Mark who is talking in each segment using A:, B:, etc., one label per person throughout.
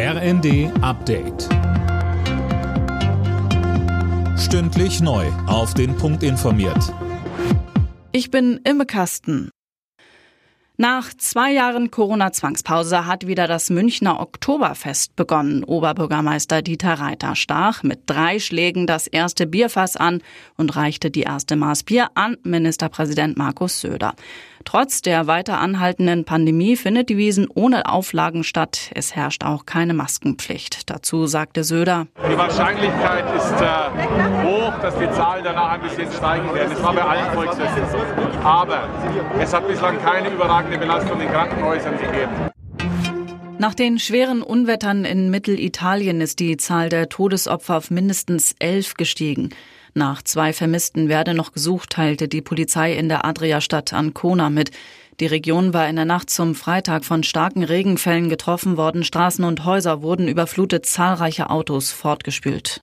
A: RND Update. Stündlich neu. Auf den Punkt informiert.
B: Ich bin Imme Kasten. Nach zwei Jahren Corona-Zwangspause hat wieder das Münchner Oktoberfest begonnen. Oberbürgermeister Dieter Reiter stach mit drei Schlägen das erste Bierfass an und reichte die erste Maß Bier an Ministerpräsident Markus Söder. Trotz der weiter anhaltenden Pandemie findet die Wiesen ohne Auflagen statt. Es herrscht auch keine Maskenpflicht. Dazu sagte Söder.
C: Die Wahrscheinlichkeit ist äh, hoch, dass die Zahlen danach ein bisschen steigen werden. Es war bei allen Volksfesten so. Aber es hat bislang keine überragende Belastung in Krankenhäusern gegeben.
B: Nach den schweren Unwettern in Mittelitalien ist die Zahl der Todesopfer auf mindestens elf gestiegen. Nach zwei Vermissten werde noch gesucht, teilte die Polizei in der Adriastadt Ancona mit. Die Region war in der Nacht zum Freitag von starken Regenfällen getroffen worden. Straßen und Häuser wurden überflutet, zahlreiche Autos fortgespült.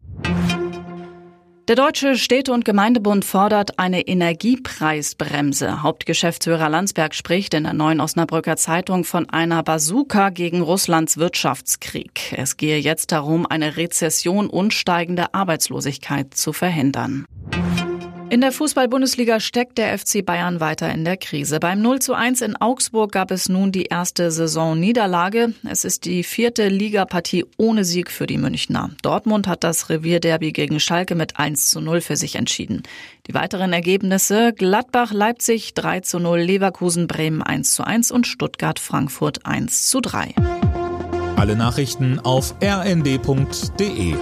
B: Der Deutsche Städte- und Gemeindebund fordert eine Energiepreisbremse. Hauptgeschäftsführer Landsberg spricht in der neuen Osnabrücker Zeitung von einer Bazooka gegen Russlands Wirtschaftskrieg. Es gehe jetzt darum, eine Rezession und steigende Arbeitslosigkeit zu verhindern. In der Fußball-Bundesliga steckt der FC Bayern weiter in der Krise. Beim 0 zu 1 in Augsburg gab es nun die erste Saisonniederlage. Es ist die vierte Ligapartie ohne Sieg für die Münchner. Dortmund hat das Revierderby gegen Schalke mit 1 zu 0 für sich entschieden. Die weiteren Ergebnisse Gladbach, Leipzig 3 zu 0, Leverkusen, Bremen 1 zu 1 und Stuttgart, Frankfurt 1 zu 3.
A: Alle Nachrichten auf rnd.de